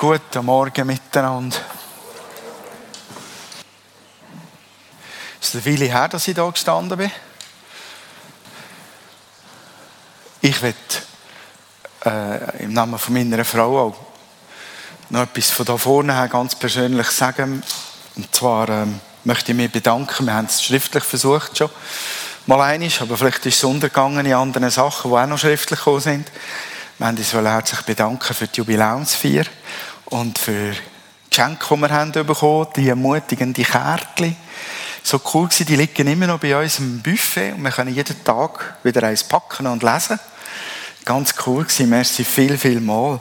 Guten Morgen miteinander. Es ist eine Weile her, dass ich hier gestanden bin. Ich will äh, im Namen von meiner Frau auch noch etwas von da vorne her ganz persönlich sagen. Und zwar ähm, möchte ich mich bedanken. Wir haben es schriftlich versucht schon. Mal einiges, aber vielleicht ist es untergegangen in anderen Sachen, die auch noch schriftlich gekommen sind. Wir wollen uns herzlich bedanken für die Jubiläumsfeier und für Geschenke, die wir haben bekommen, die ermutigenden Kärtchen. So cool gewesen, die liegen immer noch bei uns im Buffet und wir können jeden Tag wieder eins packen und lesen. Ganz cool gewesen, merci viel, viel mal.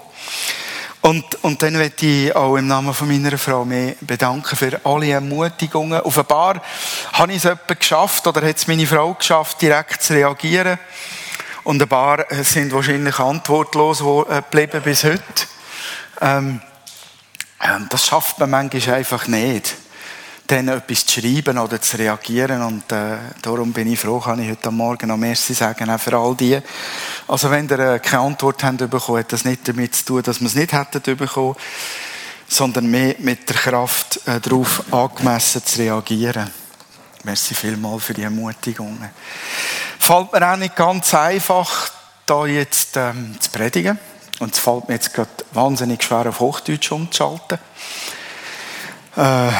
Und, und dann möchte ich auch im Namen von meiner Frau mich bedanken für alle Ermutigungen. Auf ein paar habe ich es etwa geschafft oder hat es meine Frau geschafft, direkt zu reagieren. Und ein paar sind wahrscheinlich antwortlos äh, geblieben bis heute. Ähm, das schafft man manchmal einfach nicht, dann etwas zu schreiben oder zu reagieren. Und äh, darum bin ich froh, kann ich heute Morgen noch Merci sagen, auch für all die. Also wenn ihr äh, keine Antwort habt bekommen, hat das nicht damit zu tun, dass wir es nicht hätten bekommen, sondern mehr mit der Kraft äh, darauf angemessen zu reagieren. Merci vielmal für die Ermutigungen. Fällt mir auch nicht ganz einfach, da jetzt ähm, zu predigen. Und es fällt mir jetzt gerade wahnsinnig schwer, auf Hochdeutsch umzuschalten. Äh,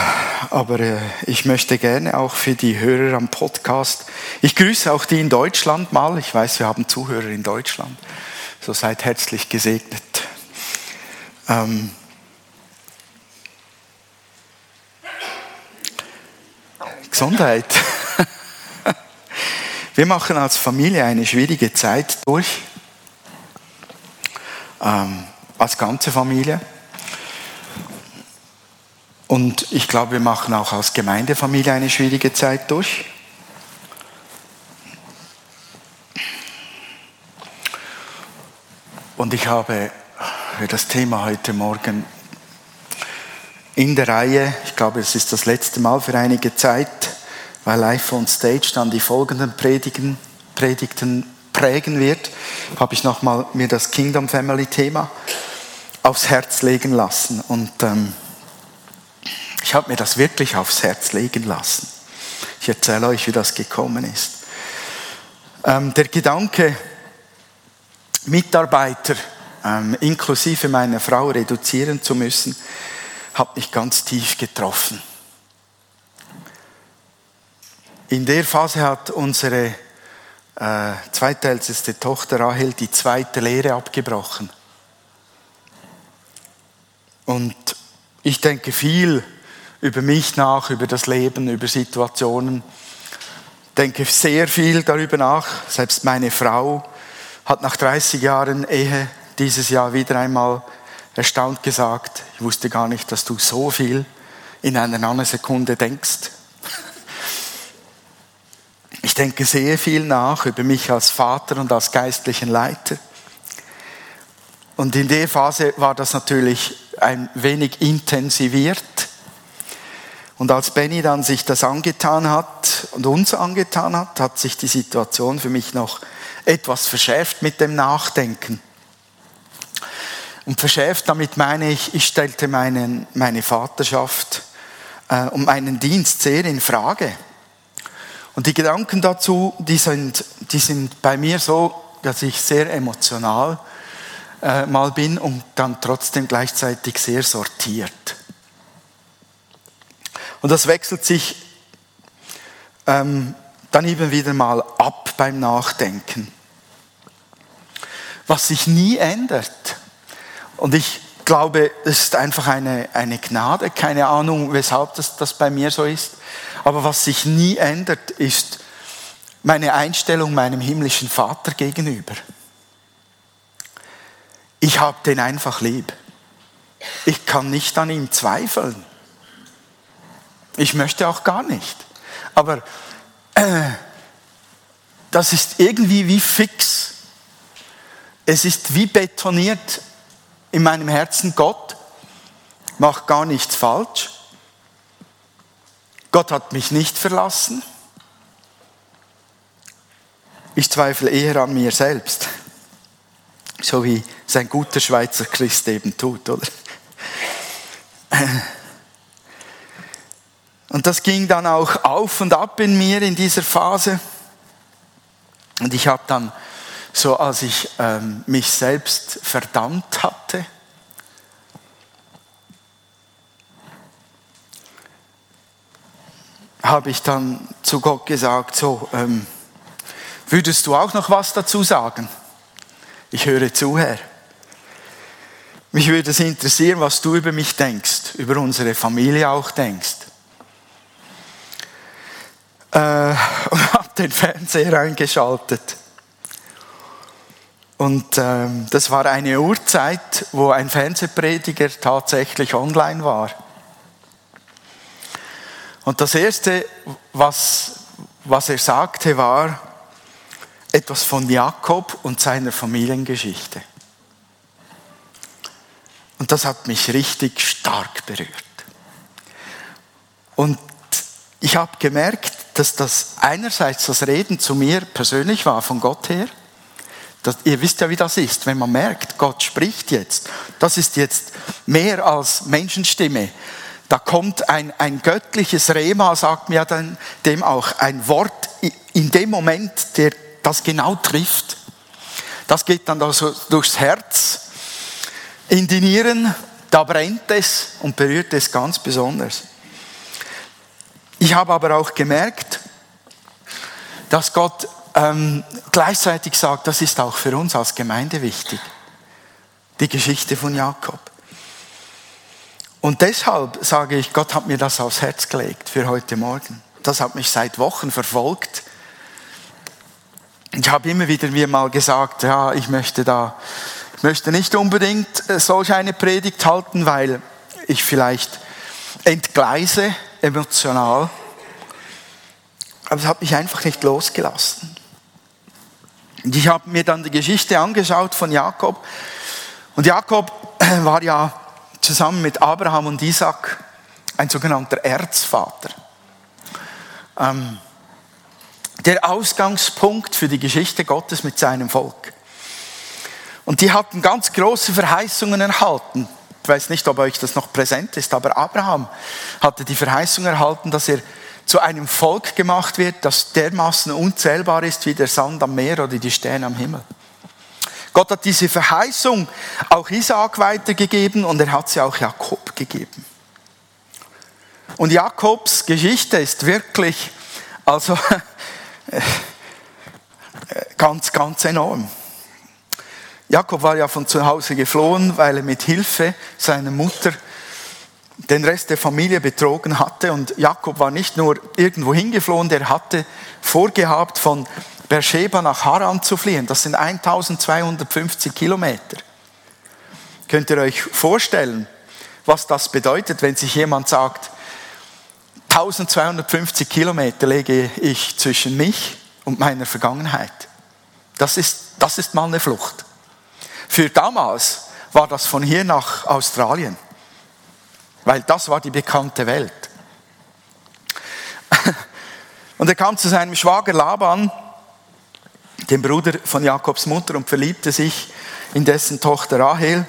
aber äh, ich möchte gerne auch für die Hörer am Podcast, ich grüße auch die in Deutschland mal. Ich weiß, wir haben Zuhörer in Deutschland. So seid herzlich gesegnet. Ähm, Gesundheit. Wir machen als Familie eine schwierige Zeit durch ähm, als ganze Familie. Und ich glaube, wir machen auch als Gemeindefamilie eine schwierige Zeit durch. Und ich habe für das Thema heute Morgen in der Reihe, ich glaube, es ist das letzte Mal für einige Zeit, weil Live on Stage dann die folgenden Predigen, Predigten prägen wird, habe ich nochmal mir das Kingdom Family Thema aufs Herz legen lassen. Und ähm, ich habe mir das wirklich aufs Herz legen lassen. Ich erzähle euch, wie das gekommen ist. Ähm, der Gedanke, Mitarbeiter ähm, inklusive meiner Frau reduzieren zu müssen, hat mich ganz tief getroffen. In der Phase hat unsere äh, zweitälteste Tochter Rahel die zweite Lehre abgebrochen. Und ich denke viel über mich nach, über das Leben, über Situationen. Denke sehr viel darüber nach. Selbst meine Frau hat nach 30 Jahren Ehe dieses Jahr wieder einmal erstaunt gesagt, ich wusste gar nicht, dass du so viel in einer Nanosekunde denkst. Ich denke sehr viel nach über mich als Vater und als geistlichen Leiter. Und in der Phase war das natürlich ein wenig intensiviert. Und als Benny dann sich das angetan hat und uns angetan hat, hat sich die Situation für mich noch etwas verschärft mit dem Nachdenken. Und verschärft, damit meine ich, ich stellte meinen, meine Vaterschaft äh, und meinen Dienst sehr in Frage. Und die Gedanken dazu, die sind, die sind bei mir so, dass ich sehr emotional äh, mal bin und dann trotzdem gleichzeitig sehr sortiert. Und das wechselt sich ähm, dann eben wieder mal ab beim Nachdenken. Was sich nie ändert. Und ich glaube, es ist einfach eine, eine Gnade, keine Ahnung, weshalb das, das bei mir so ist. Aber was sich nie ändert, ist meine Einstellung meinem himmlischen Vater gegenüber. Ich habe den einfach lieb. Ich kann nicht an ihm zweifeln. Ich möchte auch gar nicht. Aber äh, das ist irgendwie wie fix. Es ist wie betoniert in meinem Herzen, Gott macht gar nichts falsch. Gott hat mich nicht verlassen. Ich zweifle eher an mir selbst. So wie sein guter Schweizer Christ eben tut, oder? Und das ging dann auch auf und ab in mir in dieser Phase. Und ich habe dann, so als ich ähm, mich selbst verdammt hatte, habe ich dann zu Gott gesagt, so, ähm, würdest du auch noch was dazu sagen? Ich höre zu, Herr. Mich würde es interessieren, was du über mich denkst, über unsere Familie auch denkst. Äh, und habe den Fernseher eingeschaltet. Und ähm, das war eine Uhrzeit, wo ein Fernsehprediger tatsächlich online war. Und das Erste, was, was er sagte, war etwas von Jakob und seiner Familiengeschichte. Und das hat mich richtig stark berührt. Und ich habe gemerkt, dass das einerseits das Reden zu mir persönlich war, von Gott her. Das, ihr wisst ja, wie das ist, wenn man merkt, Gott spricht jetzt. Das ist jetzt mehr als Menschenstimme. Da kommt ein, ein göttliches Rema, sagt mir dann dem auch, ein Wort in dem Moment, der das genau trifft. Das geht dann also durchs Herz, in die Nieren, da brennt es und berührt es ganz besonders. Ich habe aber auch gemerkt, dass Gott ähm, gleichzeitig sagt, das ist auch für uns als Gemeinde wichtig. Die Geschichte von Jakob. Und deshalb sage ich, Gott hat mir das aufs Herz gelegt für heute Morgen. Das hat mich seit Wochen verfolgt. Ich habe immer wieder mir mal gesagt, ja, ich möchte da, ich möchte nicht unbedingt äh, solch eine Predigt halten, weil ich vielleicht entgleise emotional. Aber es hat mich einfach nicht losgelassen. Und ich habe mir dann die Geschichte angeschaut von Jakob. Und Jakob war ja zusammen mit Abraham und Isaac ein sogenannter Erzvater. Ähm, der Ausgangspunkt für die Geschichte Gottes mit seinem Volk. Und die hatten ganz große Verheißungen erhalten. Ich weiß nicht, ob euch das noch präsent ist, aber Abraham hatte die Verheißung erhalten, dass er zu einem Volk gemacht wird, das dermaßen unzählbar ist wie der Sand am Meer oder die Sterne am Himmel. Gott hat diese Verheißung auch Isaak weitergegeben und er hat sie auch Jakob gegeben. Und Jakobs Geschichte ist wirklich, also ganz, ganz enorm. Jakob war ja von zu Hause geflohen, weil er mit Hilfe seiner Mutter den Rest der Familie betrogen hatte. Und Jakob war nicht nur irgendwo hingeflohen, der hatte vorgehabt, von Beersheba nach Haran zu fliehen. Das sind 1250 Kilometer. Könnt ihr euch vorstellen, was das bedeutet, wenn sich jemand sagt, 1250 Kilometer lege ich zwischen mich und meiner Vergangenheit. Das ist, das ist mal eine Flucht. Für damals war das von hier nach Australien weil das war die bekannte Welt. Und er kam zu seinem Schwager Laban, dem Bruder von Jakobs Mutter, und verliebte sich in dessen Tochter Rahel.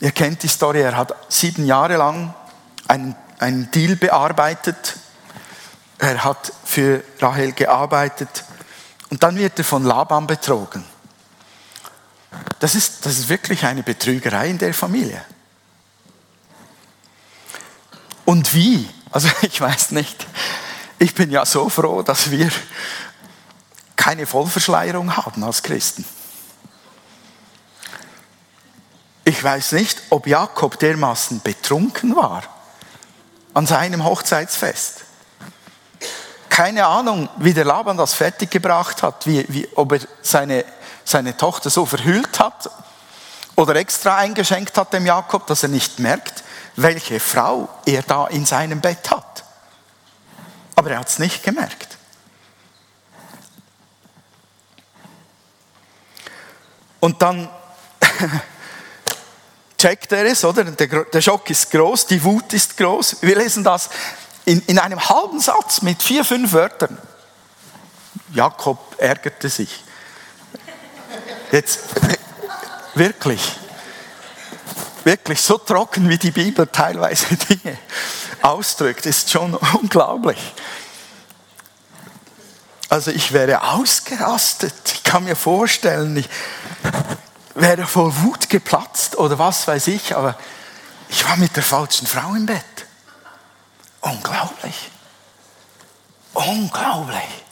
Ihr kennt die Story, er hat sieben Jahre lang einen, einen Deal bearbeitet. Er hat für Rahel gearbeitet. Und dann wird er von Laban betrogen. Das ist, das ist wirklich eine Betrügerei in der Familie. Und wie? Also ich weiß nicht. Ich bin ja so froh, dass wir keine Vollverschleierung haben als Christen. Ich weiß nicht, ob Jakob dermaßen betrunken war an seinem Hochzeitsfest. Keine Ahnung, wie der Laban das fertiggebracht hat, wie, wie, ob er seine, seine Tochter so verhüllt hat oder extra eingeschenkt hat dem Jakob, dass er nicht merkt, welche Frau er da in seinem Bett hat. Aber er hat es nicht gemerkt. Und dann checkt er es, oder? Der, Schock ist groß, die Wut ist groß. Wir lesen das in, in einem halben Satz mit vier, fünf Wörtern. Jakob ärgerte sich. Jetzt, wirklich. wirklich so trocken, wie die Bibel teilweise Dinge ausdrückt, ist schon unglaublich. Also ich wäre ausgerastet. Ich kann mir vorstellen, ich wäre vor Wut geplatzt oder was weiß ich, aber ich war mit der falschen Frau im Bett. Unglaublich. Unglaublich.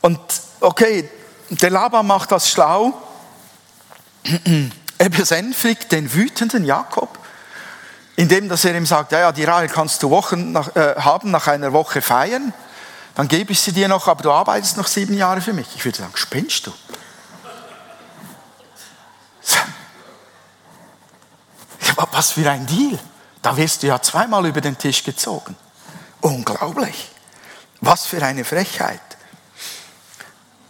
Und okay, der Laban macht das schlau. Er besänftigt den wütenden Jakob, indem dass er ihm sagt, ja, ja, die Rahel kannst du Wochen nach, äh, haben, nach einer Woche feiern, dann gebe ich sie dir noch, aber du arbeitest noch sieben Jahre für mich. Ich würde sagen, spinnst du? Was für ein Deal. Da wirst du ja zweimal über den Tisch gezogen. Unglaublich. Was für eine Frechheit.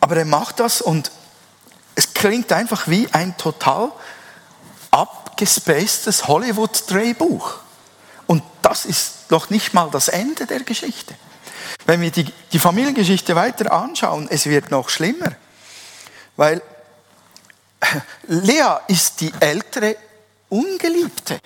Aber er macht das und es klingt einfach wie ein total abgespacedes Hollywood-Drehbuch. Und das ist noch nicht mal das Ende der Geschichte. Wenn wir die, die Familiengeschichte weiter anschauen, es wird noch schlimmer. Weil Lea ist die ältere Ungeliebte.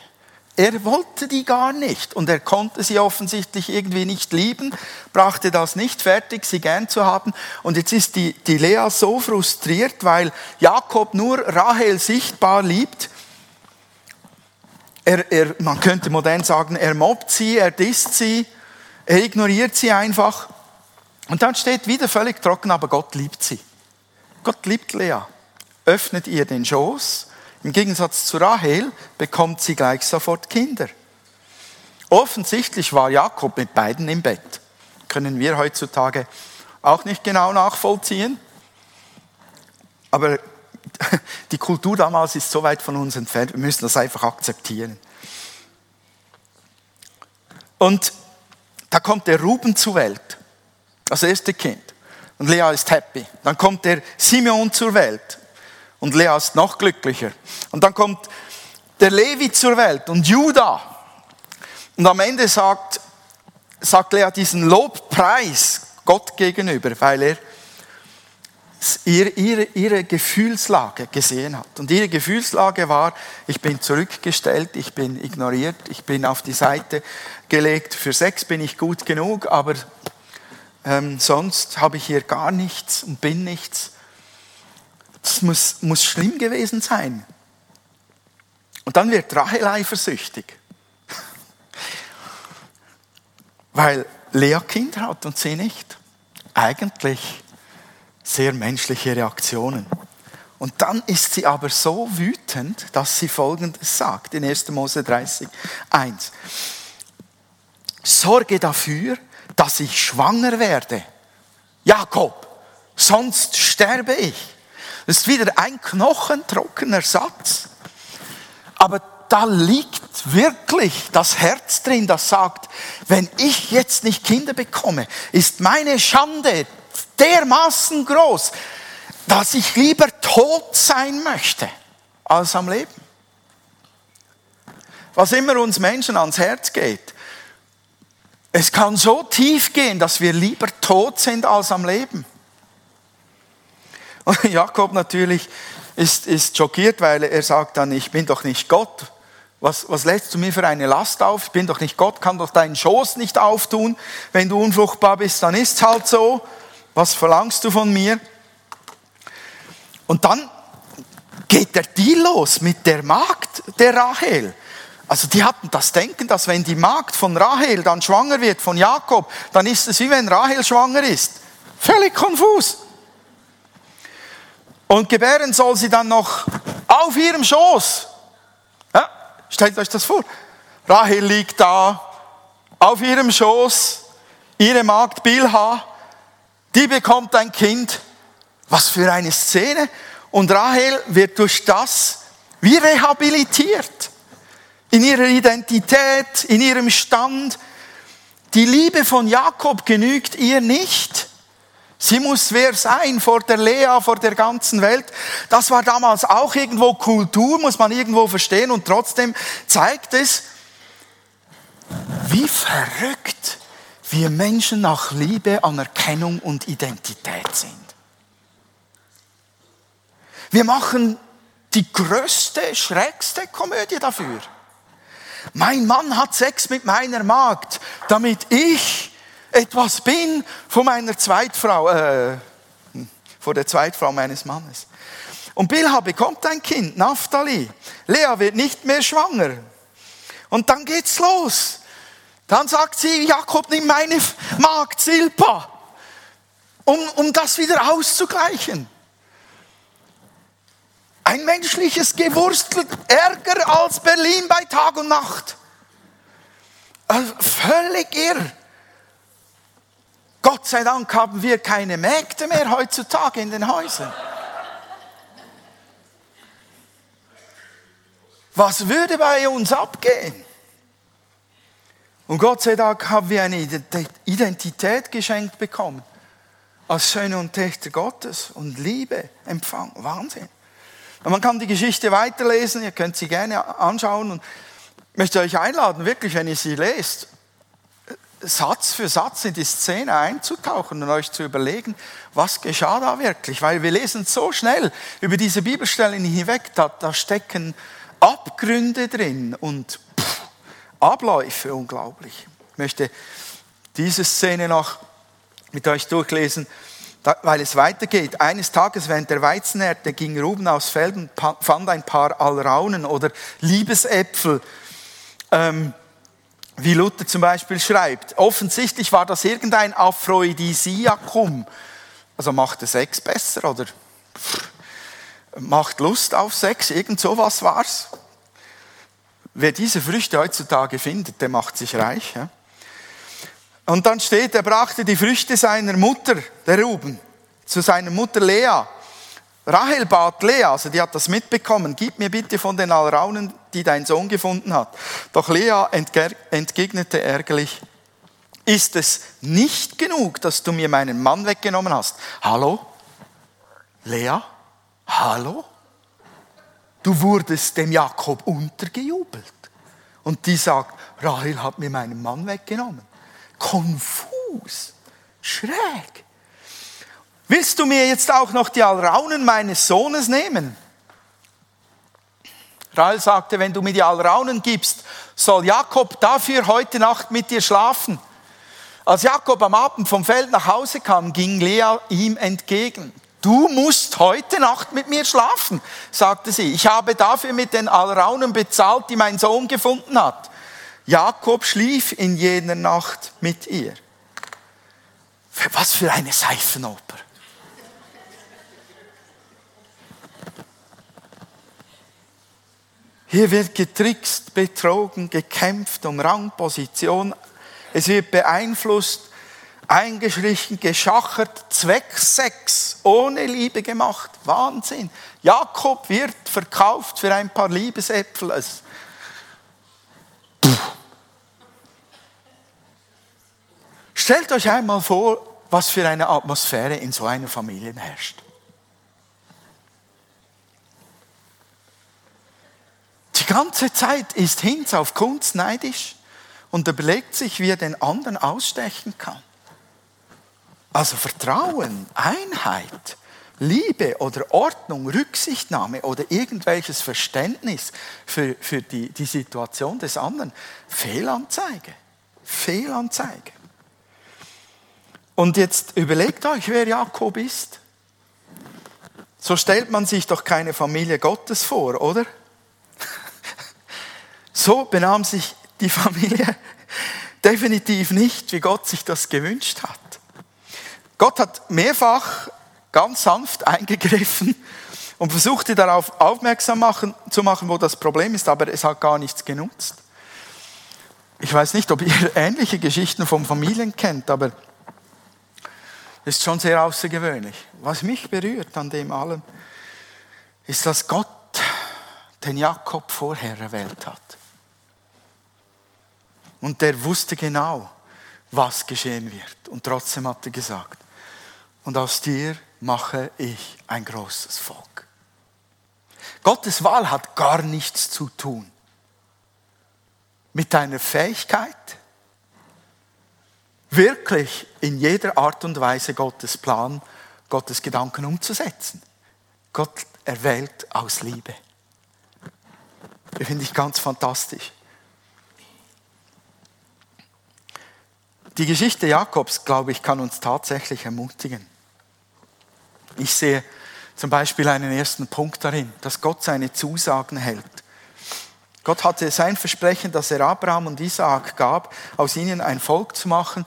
Er wollte die gar nicht und er konnte sie offensichtlich irgendwie nicht lieben, brachte das nicht fertig, sie gern zu haben. Und jetzt ist die, die Lea so frustriert, weil Jakob nur Rahel sichtbar liebt. Er, er, man könnte modern sagen, er mobbt sie, er disst sie, er ignoriert sie einfach. Und dann steht wieder völlig trocken, aber Gott liebt sie. Gott liebt Lea, öffnet ihr den Schoß im Gegensatz zu Rahel bekommt sie gleich sofort Kinder. Offensichtlich war Jakob mit beiden im Bett. Können wir heutzutage auch nicht genau nachvollziehen. Aber die Kultur damals ist so weit von uns entfernt, wir müssen das einfach akzeptieren. Und da kommt der Ruben zur Welt, das erste Kind. Und Lea ist happy. Dann kommt der Simeon zur Welt. Und Lea ist noch glücklicher. Und dann kommt der Levi zur Welt und Judah. Und am Ende sagt, sagt Lea diesen Lobpreis Gott gegenüber, weil er ihre, ihre, Gefühlslage gesehen hat. Und ihre Gefühlslage war, ich bin zurückgestellt, ich bin ignoriert, ich bin auf die Seite gelegt. Für Sex bin ich gut genug, aber ähm, sonst habe ich hier gar nichts und bin nichts. Das muss, muss schlimm gewesen sein. Und dann wird Rahel eifersüchtig. Weil Lea Kinder hat und sie nicht. Eigentlich sehr menschliche Reaktionen. Und dann ist sie aber so wütend, dass sie Folgendes sagt in 1. Mose 30, 1. Sorge dafür, dass ich schwanger werde. Jakob, sonst sterbe ich. Das ist wieder ein knochentrockener Satz. Aber da liegt wirklich das Herz drin, das sagt, wenn ich jetzt nicht Kinder bekomme, ist meine Schande dermaßen groß, dass ich lieber tot sein möchte, als am Leben. Was immer uns Menschen ans Herz geht, es kann so tief gehen, dass wir lieber tot sind als am Leben. Und Jakob natürlich ist, ist schockiert, weil er sagt dann, ich bin doch nicht Gott. Was, was lädst du mir für eine Last auf? Ich bin doch nicht Gott, kann doch deinen Schoß nicht auftun. Wenn du unfruchtbar bist, dann ist es halt so. Was verlangst du von mir? Und dann geht der Deal los mit der Magd der Rahel. Also die hatten das Denken, dass wenn die Magd von Rahel dann schwanger wird, von Jakob, dann ist es wie wenn Rahel schwanger ist. Völlig konfus. Und gebären soll sie dann noch auf ihrem Schoß. Ja, stellt euch das vor. Rahel liegt da auf ihrem Schoß, ihre Magd Bilha, die bekommt ein Kind. Was für eine Szene. Und Rahel wird durch das wie rehabilitiert. In ihrer Identität, in ihrem Stand. Die Liebe von Jakob genügt ihr nicht. Sie muss wer sein vor der Lea, vor der ganzen Welt. Das war damals auch irgendwo Kultur, muss man irgendwo verstehen. Und trotzdem zeigt es, wie verrückt wir Menschen nach Liebe, Anerkennung und Identität sind. Wir machen die größte, schrägste Komödie dafür. Mein Mann hat Sex mit meiner Magd, damit ich etwas bin von meiner Zweitfrau, äh, von der Zweitfrau meines Mannes. Und Bilha bekommt ein Kind, Naphtali. Lea wird nicht mehr schwanger. Und dann geht's los. Dann sagt sie, Jakob, nimm meine Magd Silpa, um, um das wieder auszugleichen. Ein menschliches Gewurstel, ärger als Berlin bei Tag und Nacht. Also völlig irr. Gott sei Dank haben wir keine Mägde mehr heutzutage in den Häusern. Was würde bei uns abgehen? Und Gott sei Dank haben wir eine Identität geschenkt bekommen. Als Söhne und Töchter Gottes und Liebe empfangen. Wahnsinn. Und man kann die Geschichte weiterlesen, ihr könnt sie gerne anschauen und ich möchte euch einladen, wirklich, wenn ihr sie lest, Satz für Satz in die Szene einzutauchen und euch zu überlegen, was geschah da wirklich. Weil wir lesen so schnell über diese Bibelstellen hinweg, da, da stecken Abgründe drin und Abläufe unglaublich. Ich möchte diese Szene noch mit euch durchlesen, weil es weitergeht. Eines Tages während der Weizenernte ging Ruben aufs Feld und fand ein paar Alraunen oder Liebesäpfel. Ähm, wie Luther zum Beispiel schreibt. Offensichtlich war das irgendein Aphrodisiakum. Also macht der Sex besser oder macht Lust auf Sex, irgend sowas war's. Wer diese Früchte heutzutage findet, der macht sich reich. Ja? Und dann steht, er brachte die Früchte seiner Mutter, der Ruben, zu seiner Mutter Lea. Rahel bat Lea, also die hat das mitbekommen, gib mir bitte von den Alraunen, die dein Sohn gefunden hat. Doch Lea entgegnete ärgerlich, ist es nicht genug, dass du mir meinen Mann weggenommen hast? Hallo? Lea? Hallo? Du wurdest dem Jakob untergejubelt. Und die sagt, Rahel hat mir meinen Mann weggenommen konfus, schräg. Willst du mir jetzt auch noch die Alraunen meines Sohnes nehmen? Rahel sagte, wenn du mir die Alraunen gibst, soll Jakob dafür heute Nacht mit dir schlafen. Als Jakob am Abend vom Feld nach Hause kam, ging Lea ihm entgegen. Du musst heute Nacht mit mir schlafen, sagte sie. Ich habe dafür mit den Alraunen bezahlt, die mein Sohn gefunden hat. Jakob schlief in jener Nacht mit ihr. Was für eine Seifenoper. Hier wird getrickst, betrogen, gekämpft um Rang, Position. Es wird beeinflusst, eingeschlichen, geschachert, Zwecksex, ohne Liebe gemacht. Wahnsinn. Jakob wird verkauft für ein paar Liebesäpfel. Stellt euch einmal vor, was für eine Atmosphäre in so einer Familie herrscht. Die ganze Zeit ist Hinz auf Kunst neidisch und überlegt sich, wie er den anderen ausstechen kann. Also Vertrauen, Einheit, Liebe oder Ordnung, Rücksichtnahme oder irgendwelches Verständnis für, für die, die Situation des anderen. Fehlanzeige. Fehlanzeige. Und jetzt überlegt euch, wer Jakob ist. So stellt man sich doch keine Familie Gottes vor, oder? So benahm sich die Familie definitiv nicht, wie Gott sich das gewünscht hat. Gott hat mehrfach ganz sanft eingegriffen und versuchte darauf aufmerksam machen, zu machen, wo das Problem ist, aber es hat gar nichts genutzt. Ich weiß nicht, ob ihr ähnliche Geschichten von Familien kennt, aber ist schon sehr außergewöhnlich. Was mich berührt an dem allem, ist, dass Gott den Jakob vorher erwählt hat. Und der wusste genau, was geschehen wird. Und trotzdem hat er gesagt, und aus dir mache ich ein großes Volk. Gottes Wahl hat gar nichts zu tun mit deiner Fähigkeit, wirklich in jeder Art und Weise Gottes Plan, Gottes Gedanken umzusetzen. Gott erwählt aus Liebe. Das finde ich ganz fantastisch. Die Geschichte Jakobs, glaube ich, kann uns tatsächlich ermutigen. Ich sehe zum Beispiel einen ersten Punkt darin, dass Gott seine Zusagen hält. Gott hatte sein Versprechen, das er Abraham und Isaak gab, aus ihnen ein Volk zu machen,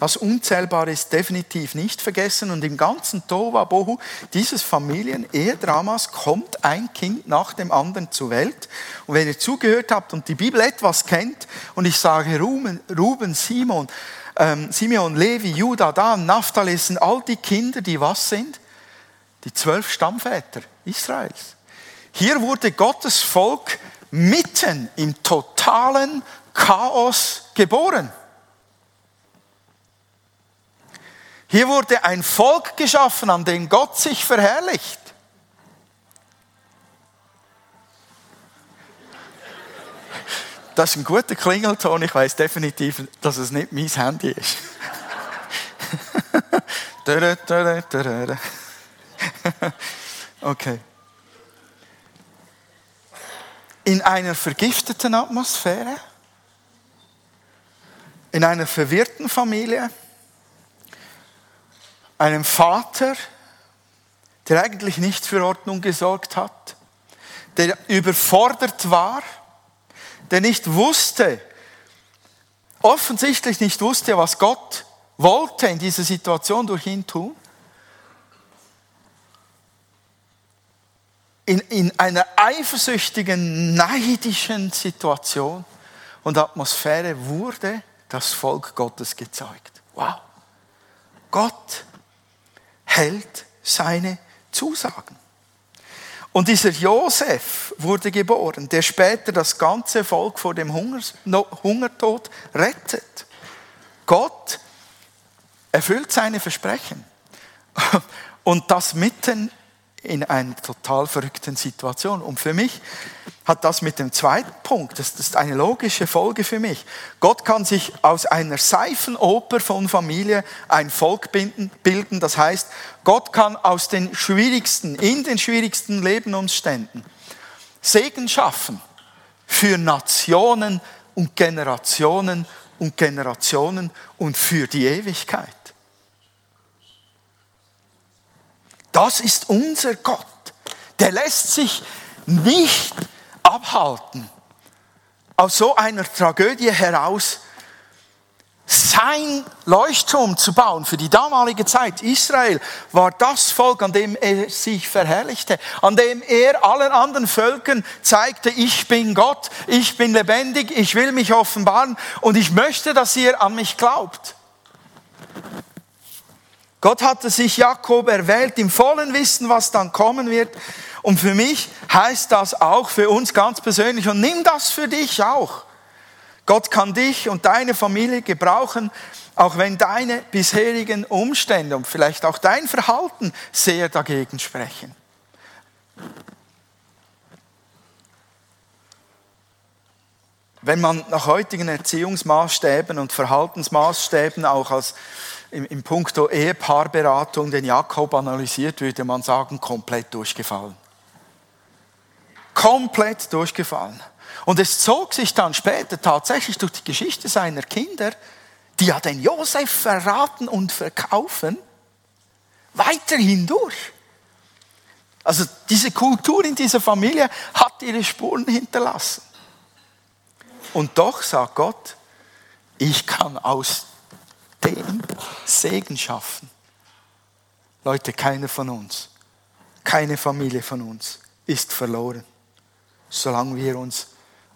das unzählbar ist, definitiv nicht vergessen. Und im ganzen Tova Bohu dieses Familien-Ehedramas kommt ein Kind nach dem anderen zur Welt. Und wenn ihr zugehört habt und die Bibel etwas kennt, und ich sage Ruben, Ruben Simon, ähm, Simeon, Levi, Judah, Dan, Naphtali, sind all die Kinder, die was sind? Die zwölf Stammväter Israels. Hier wurde Gottes Volk mitten im totalen Chaos geboren. Hier wurde ein Volk geschaffen, an dem Gott sich verherrlicht. Das ist ein guter Klingelton. Ich weiß definitiv, dass es nicht mein Handy ist. okay. In einer vergifteten Atmosphäre, in einer verwirrten Familie, einem Vater, der eigentlich nicht für Ordnung gesorgt hat, der überfordert war, der nicht wusste, offensichtlich nicht wusste, was Gott wollte in dieser Situation durch ihn tun. In, in einer eifersüchtigen, neidischen Situation und Atmosphäre wurde das Volk Gottes gezeugt. Wow. Gott hält seine Zusagen. Und dieser Josef wurde geboren, der später das ganze Volk vor dem Hungertod rettet. Gott erfüllt seine Versprechen. Und das mitten in einer total verrückten Situation. Und für mich hat das mit dem zweiten Punkt, das ist eine logische Folge für mich. Gott kann sich aus einer Seifenoper von Familie ein Volk bilden. Das heißt, Gott kann aus den schwierigsten, in den schwierigsten Lebensumständen Segen schaffen für Nationen und Generationen und Generationen und für die Ewigkeit. Das ist unser Gott. Der lässt sich nicht abhalten, aus so einer Tragödie heraus sein Leuchtturm zu bauen für die damalige Zeit. Israel war das Volk, an dem er sich verherrlichte, an dem er allen anderen Völkern zeigte, ich bin Gott, ich bin lebendig, ich will mich offenbaren und ich möchte, dass ihr an mich glaubt. Gott hatte sich Jakob erwählt im vollen Wissen, was dann kommen wird. Und für mich heißt das auch für uns ganz persönlich und nimm das für dich auch. Gott kann dich und deine Familie gebrauchen, auch wenn deine bisherigen Umstände und vielleicht auch dein Verhalten sehr dagegen sprechen. Wenn man nach heutigen Erziehungsmaßstäben und Verhaltensmaßstäben auch als im, im Punkto Ehepaarberatung den Jakob analysiert, würde man sagen, komplett durchgefallen. Komplett durchgefallen. Und es zog sich dann später tatsächlich durch die Geschichte seiner Kinder, die ja den Josef verraten und verkaufen, weiterhin durch. Also diese Kultur in dieser Familie hat ihre Spuren hinterlassen. Und doch sagt Gott, ich kann aus dem Segen schaffen. Leute, keiner von uns, keine Familie von uns ist verloren, solange wir uns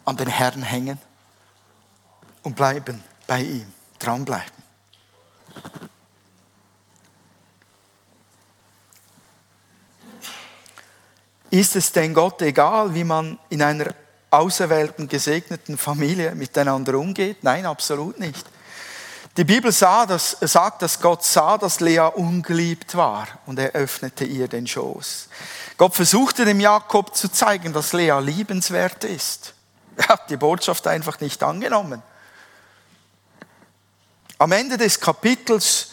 an den Herrn hängen und bleiben bei ihm, dranbleiben. Ist es denn Gott egal, wie man in einer auserwählten, gesegneten Familie miteinander umgeht? Nein, absolut nicht. Die Bibel sah, dass, sagt, dass Gott sah, dass Lea ungeliebt war und er öffnete ihr den Schoß. Gott versuchte dem Jakob zu zeigen, dass Lea liebenswert ist. Er hat die Botschaft einfach nicht angenommen. Am Ende des Kapitels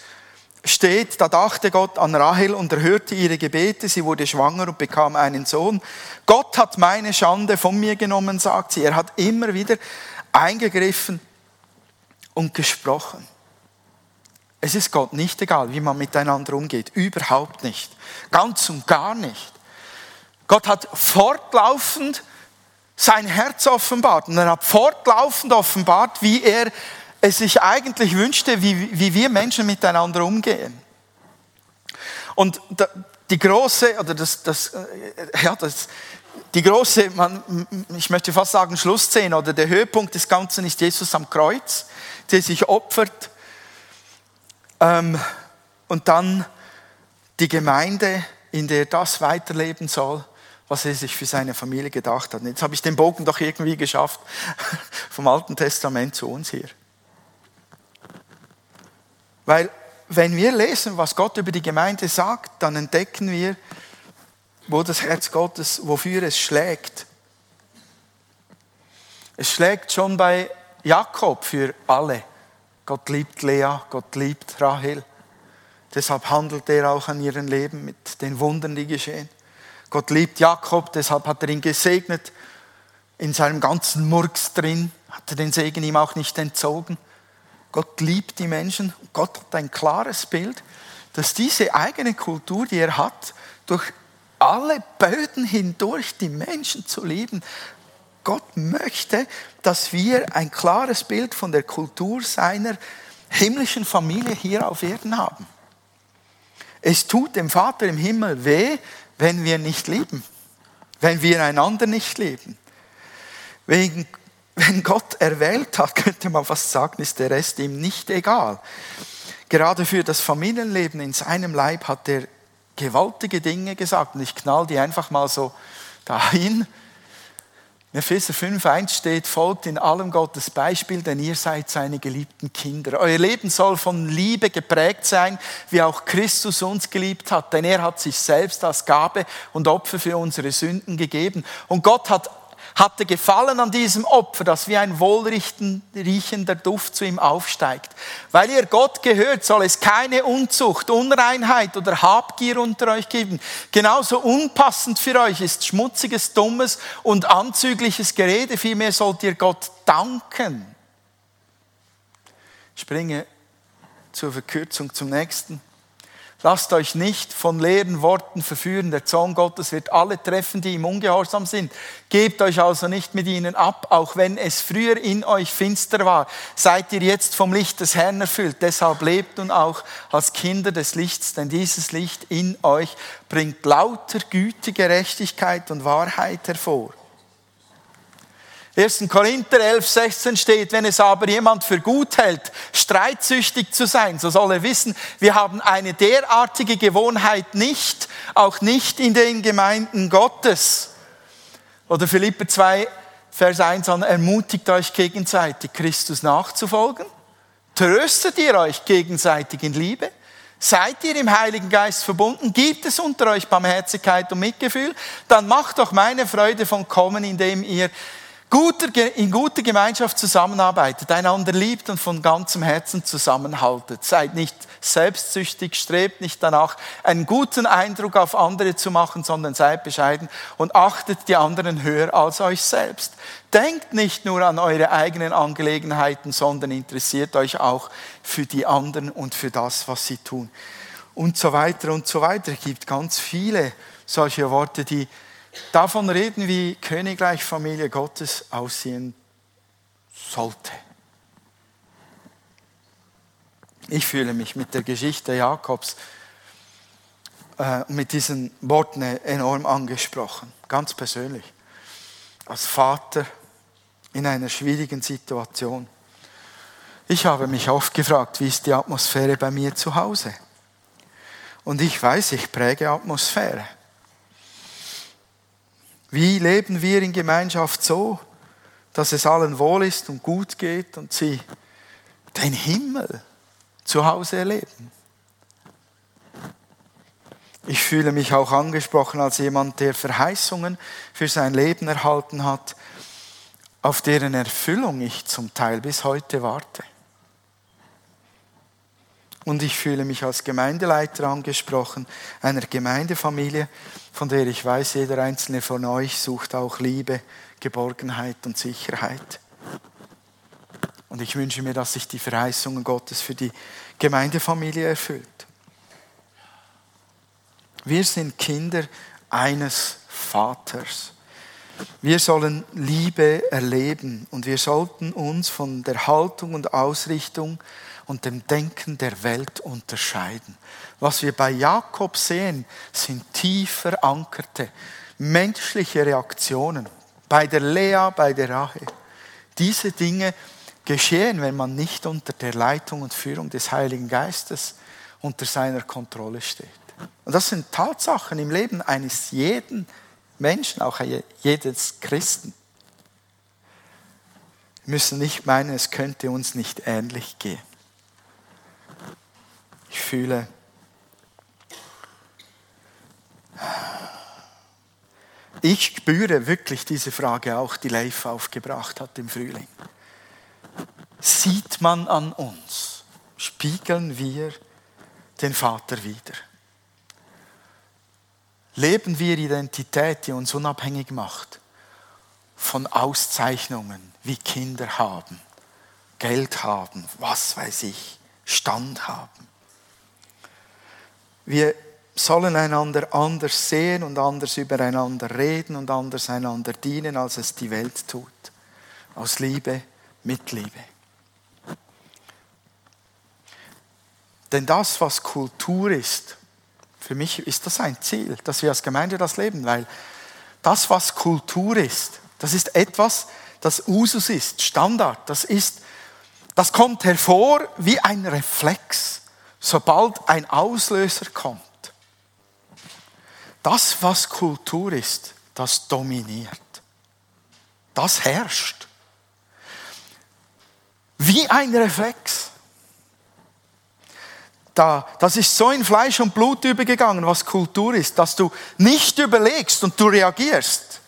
steht, da dachte Gott an Rahel und erhörte ihre Gebete, sie wurde schwanger und bekam einen Sohn. Gott hat meine Schande von mir genommen, sagt sie. Er hat immer wieder eingegriffen und gesprochen. Es ist Gott nicht egal, wie man miteinander umgeht. Überhaupt nicht. Ganz und gar nicht. Gott hat fortlaufend sein Herz offenbart. Und er hat fortlaufend offenbart, wie er es sich eigentlich wünschte, wie, wie wir Menschen miteinander umgehen. Und die große, oder das, das, äh, ja, das, die große, man, ich möchte fast sagen, Schlussszene oder der Höhepunkt des Ganzen ist Jesus am Kreuz, der sich opfert ähm, und dann die Gemeinde, in der das weiterleben soll, was er sich für seine Familie gedacht hat. Jetzt habe ich den Bogen doch irgendwie geschafft vom Alten Testament zu uns hier. Weil wenn wir lesen, was Gott über die Gemeinde sagt, dann entdecken wir, wo das Herz Gottes, wofür es schlägt. Es schlägt schon bei Jakob für alle. Gott liebt Lea, Gott liebt Rahel. Deshalb handelt er auch an ihrem Leben mit den Wundern, die geschehen. Gott liebt Jakob, deshalb hat er ihn gesegnet. In seinem ganzen Murks drin hat er den Segen ihm auch nicht entzogen. Gott liebt die Menschen. Gott hat ein klares Bild, dass diese eigene Kultur, die er hat, durch alle Böden hindurch die Menschen zu lieben. Gott möchte, dass wir ein klares Bild von der Kultur seiner himmlischen Familie hier auf Erden haben. Es tut dem Vater im Himmel weh, wenn wir nicht lieben, wenn wir einander nicht lieben. Wegen, wenn Gott erwählt hat, könnte man fast sagen, ist der Rest ihm nicht egal. Gerade für das Familienleben in seinem Leib hat er gewaltige Dinge gesagt und ich knall die einfach mal so dahin. In Epheser 5.1 steht, folgt in allem Gottes Beispiel, denn ihr seid seine geliebten Kinder. Euer Leben soll von Liebe geprägt sein, wie auch Christus uns geliebt hat, denn er hat sich selbst als Gabe und Opfer für unsere Sünden gegeben. Und Gott hat hatte Gefallen an diesem Opfer, das wie ein wohlriechender Duft zu ihm aufsteigt. Weil ihr Gott gehört, soll es keine Unzucht, Unreinheit oder Habgier unter euch geben. Genauso unpassend für euch ist schmutziges, dummes und anzügliches Gerede. Vielmehr sollt ihr Gott danken. Ich springe zur Verkürzung zum nächsten. Lasst euch nicht von leeren Worten verführen. Der Zorn Gottes wird alle treffen, die ihm ungehorsam sind. Gebt euch also nicht mit ihnen ab, auch wenn es früher in euch finster war. Seid ihr jetzt vom Licht des Herrn erfüllt. Deshalb lebt nun auch als Kinder des Lichts, denn dieses Licht in euch bringt lauter Güte, Gerechtigkeit und Wahrheit hervor. 1. Korinther 11, 16 steht, wenn es aber jemand für gut hält, streitsüchtig zu sein, so soll er wissen, wir haben eine derartige Gewohnheit nicht, auch nicht in den Gemeinden Gottes. Oder Philippe 2, Vers 1 an, ermutigt euch gegenseitig, Christus nachzufolgen. Tröstet ihr euch gegenseitig in Liebe? Seid ihr im Heiligen Geist verbunden? Gibt es unter euch Barmherzigkeit und Mitgefühl? Dann macht doch meine Freude von kommen, indem ihr in guter Gemeinschaft zusammenarbeitet, einander liebt und von ganzem Herzen zusammenhaltet. Seid nicht selbstsüchtig, strebt nicht danach, einen guten Eindruck auf andere zu machen, sondern seid bescheiden und achtet die anderen höher als euch selbst. Denkt nicht nur an eure eigenen Angelegenheiten, sondern interessiert euch auch für die anderen und für das, was sie tun. Und so weiter und so weiter. Es gibt ganz viele solche Worte, die davon reden, wie Königreich Familie Gottes aussehen sollte. Ich fühle mich mit der Geschichte Jakobs äh, mit diesen Worten enorm angesprochen, ganz persönlich. Als Vater in einer schwierigen Situation. Ich habe mich oft gefragt, wie ist die Atmosphäre bei mir zu Hause? Und ich weiß, ich präge Atmosphäre. Wie leben wir in Gemeinschaft so, dass es allen wohl ist und gut geht und sie den Himmel zu Hause erleben? Ich fühle mich auch angesprochen als jemand, der Verheißungen für sein Leben erhalten hat, auf deren Erfüllung ich zum Teil bis heute warte. Und ich fühle mich als Gemeindeleiter angesprochen, einer Gemeindefamilie, von der ich weiß, jeder einzelne von euch sucht auch Liebe, Geborgenheit und Sicherheit. Und ich wünsche mir, dass sich die Verheißungen Gottes für die Gemeindefamilie erfüllt. Wir sind Kinder eines Vaters. Wir sollen Liebe erleben und wir sollten uns von der Haltung und Ausrichtung und dem Denken der Welt unterscheiden. Was wir bei Jakob sehen, sind tief verankerte menschliche Reaktionen. Bei der Lea, bei der Rache. Diese Dinge geschehen, wenn man nicht unter der Leitung und Führung des Heiligen Geistes unter seiner Kontrolle steht. Und das sind Tatsachen im Leben eines jeden Menschen, auch jedes Christen. Wir müssen nicht meinen, es könnte uns nicht ähnlich gehen. Ich fühle, ich spüre wirklich diese Frage auch, die Leif aufgebracht hat im Frühling. Sieht man an uns, spiegeln wir den Vater wieder? Leben wir Identität, die uns unabhängig macht von Auszeichnungen, wie Kinder haben, Geld haben, was weiß ich, Stand haben? Wir sollen einander anders sehen und anders übereinander reden und anders einander dienen, als es die Welt tut. Aus Liebe, mit Liebe. Denn das, was Kultur ist, für mich ist das ein Ziel, dass wir als Gemeinde das leben, weil das, was Kultur ist, das ist etwas, das Usus ist, Standard, das ist, das kommt hervor wie ein Reflex sobald ein Auslöser kommt. Das, was Kultur ist, das dominiert. Das herrscht. Wie ein Reflex. Da, das ist so in Fleisch und Blut übergegangen, was Kultur ist, dass du nicht überlegst und du reagierst.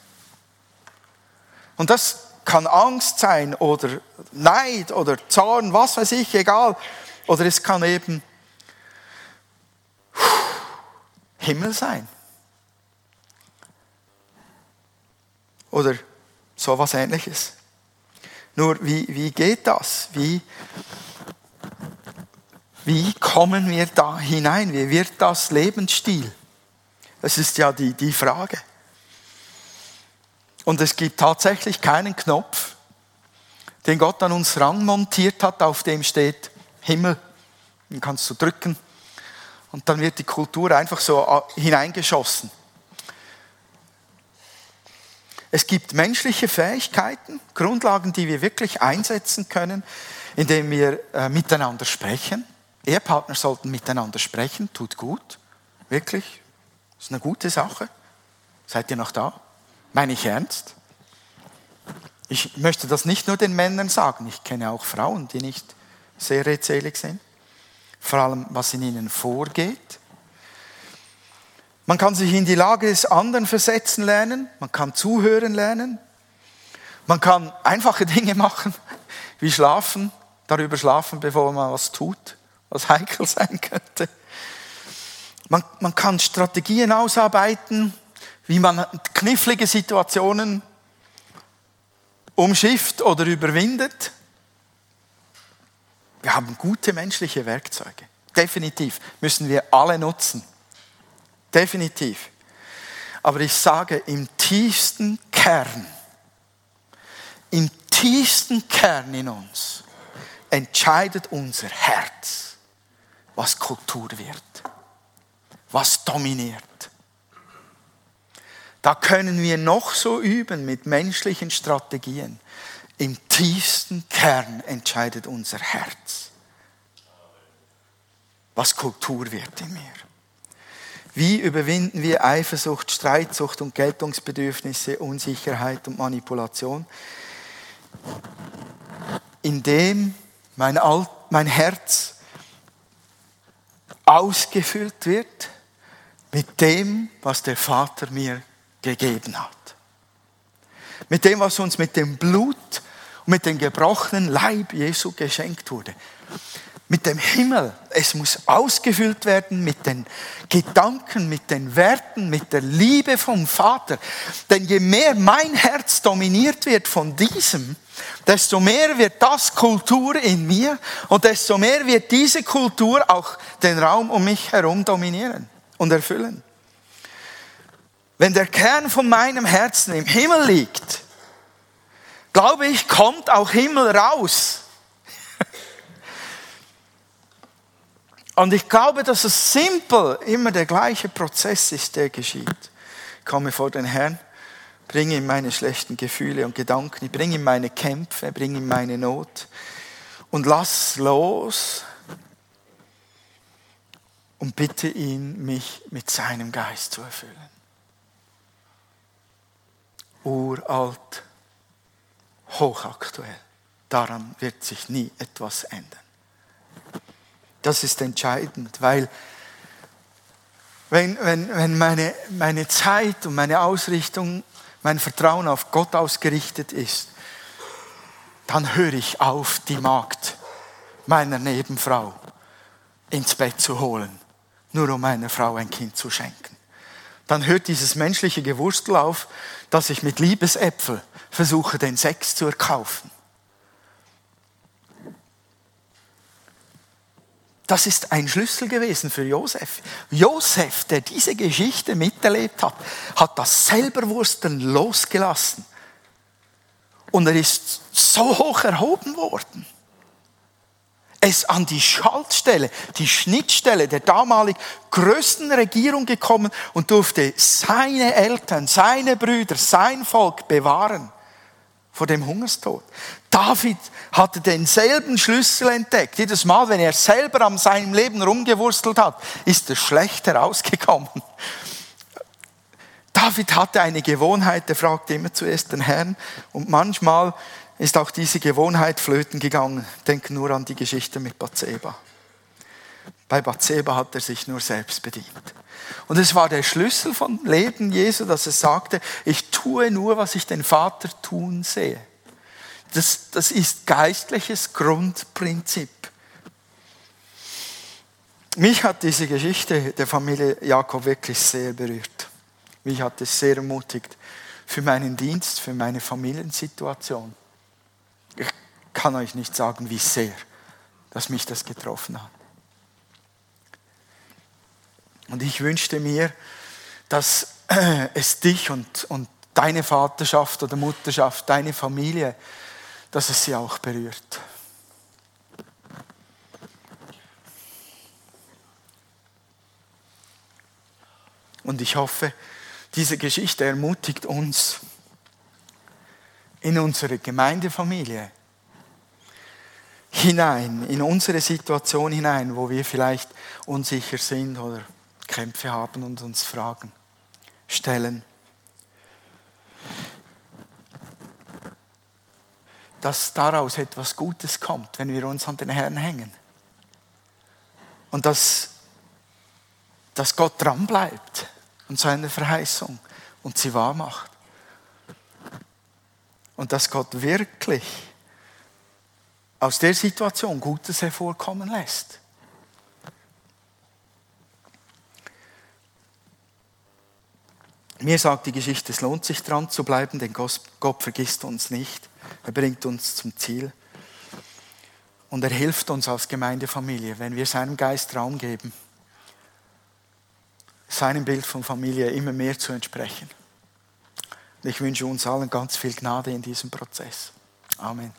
Und das kann Angst sein oder Neid oder Zorn, was weiß ich, egal. Oder es kann eben Himmel sein. Oder so was ähnliches. Nur wie, wie geht das? Wie, wie kommen wir da hinein? Wie wird das Lebensstil? Das ist ja die, die Frage. Und es gibt tatsächlich keinen Knopf, den Gott an uns montiert hat, auf dem steht Himmel. Den kannst du drücken und dann wird die Kultur einfach so äh, hineingeschossen. Es gibt menschliche Fähigkeiten, Grundlagen, die wir wirklich einsetzen können, indem wir äh, miteinander sprechen. Ehepartner sollten miteinander sprechen, tut gut, wirklich, ist eine gute Sache. Seid ihr noch da? Meine ich ernst? Ich möchte das nicht nur den Männern sagen, ich kenne auch Frauen, die nicht sehr redselig sind vor allem was in ihnen vorgeht. Man kann sich in die Lage des anderen versetzen lernen, man kann zuhören lernen, man kann einfache Dinge machen, wie schlafen, darüber schlafen, bevor man was tut, was heikel sein könnte. Man, man kann Strategien ausarbeiten, wie man knifflige Situationen umschifft oder überwindet. Wir haben gute menschliche Werkzeuge. Definitiv müssen wir alle nutzen. Definitiv. Aber ich sage, im tiefsten Kern, im tiefsten Kern in uns entscheidet unser Herz, was Kultur wird, was dominiert. Da können wir noch so üben mit menschlichen Strategien. Im tiefsten Kern entscheidet unser Herz, was Kultur wird in mir. Wie überwinden wir Eifersucht, Streitsucht und Geltungsbedürfnisse, Unsicherheit und Manipulation? Indem mein, Alt, mein Herz ausgefüllt wird mit dem, was der Vater mir gegeben hat. Mit dem, was uns mit dem Blut mit dem gebrochenen Leib Jesu geschenkt wurde. mit dem Himmel. Es muss ausgefüllt werden mit den Gedanken, mit den Werten, mit der Liebe vom Vater. Denn je mehr mein Herz dominiert wird von diesem, desto mehr wird das Kultur in mir und desto mehr wird diese Kultur auch den Raum um mich herum dominieren und erfüllen. Wenn der Kern von meinem Herzen im Himmel liegt, glaube ich, kommt auch Himmel raus. Und ich glaube, dass es simpel immer der gleiche Prozess ist, der geschieht. Ich komme vor den Herrn, bringe ihm meine schlechten Gefühle und Gedanken, ich bringe ihm meine Kämpfe, bringe ihm meine Not und lass los und bitte ihn, mich mit seinem Geist zu erfüllen. Uralt, hochaktuell. Daran wird sich nie etwas ändern. Das ist entscheidend, weil wenn, wenn, wenn meine, meine Zeit und meine Ausrichtung, mein Vertrauen auf Gott ausgerichtet ist, dann höre ich auf, die Magd meiner Nebenfrau ins Bett zu holen, nur um meiner Frau ein Kind zu schenken. Dann hört dieses menschliche Gewurstel auf, dass ich mit Liebesäpfel versuche, den Sex zu erkaufen. Das ist ein Schlüssel gewesen für Josef. Josef, der diese Geschichte miterlebt hat, hat das Selberwursteln losgelassen. Und er ist so hoch erhoben worden. Ist an die Schaltstelle, die Schnittstelle der damalig größten Regierung gekommen und durfte seine Eltern, seine Brüder, sein Volk bewahren vor dem Hungerstod. David hatte denselben Schlüssel entdeckt. Jedes Mal, wenn er selber an seinem Leben rumgewurstelt hat, ist er schlecht herausgekommen. David hatte eine Gewohnheit, er fragte immer zuerst den Herrn und manchmal ist auch diese Gewohnheit flöten gegangen. Denk nur an die Geschichte mit Bathseba. Bei Bathseba hat er sich nur selbst bedient. Und es war der Schlüssel vom Leben Jesu, dass er sagte, ich tue nur, was ich den Vater tun sehe. Das, das ist geistliches Grundprinzip. Mich hat diese Geschichte der Familie Jakob wirklich sehr berührt. Mich hat es sehr ermutigt für meinen Dienst, für meine Familiensituation. Ich kann euch nicht sagen, wie sehr, dass mich das getroffen hat. Und ich wünschte mir, dass es dich und, und deine Vaterschaft oder Mutterschaft, deine Familie, dass es sie auch berührt. Und ich hoffe, diese Geschichte ermutigt uns in unsere Gemeindefamilie hinein, in unsere Situation hinein, wo wir vielleicht unsicher sind oder Kämpfe haben und uns Fragen stellen. Dass daraus etwas Gutes kommt, wenn wir uns an den Herrn hängen. Und dass, dass Gott dranbleibt und seine Verheißung und sie wahr macht. Und dass Gott wirklich aus der Situation Gutes hervorkommen lässt. Mir sagt die Geschichte, es lohnt sich dran zu bleiben, denn Gott vergisst uns nicht. Er bringt uns zum Ziel. Und er hilft uns als Gemeindefamilie, wenn wir seinem Geist Raum geben, seinem Bild von Familie immer mehr zu entsprechen. Und ich wünsche uns allen ganz viel Gnade in diesem Prozess. Amen.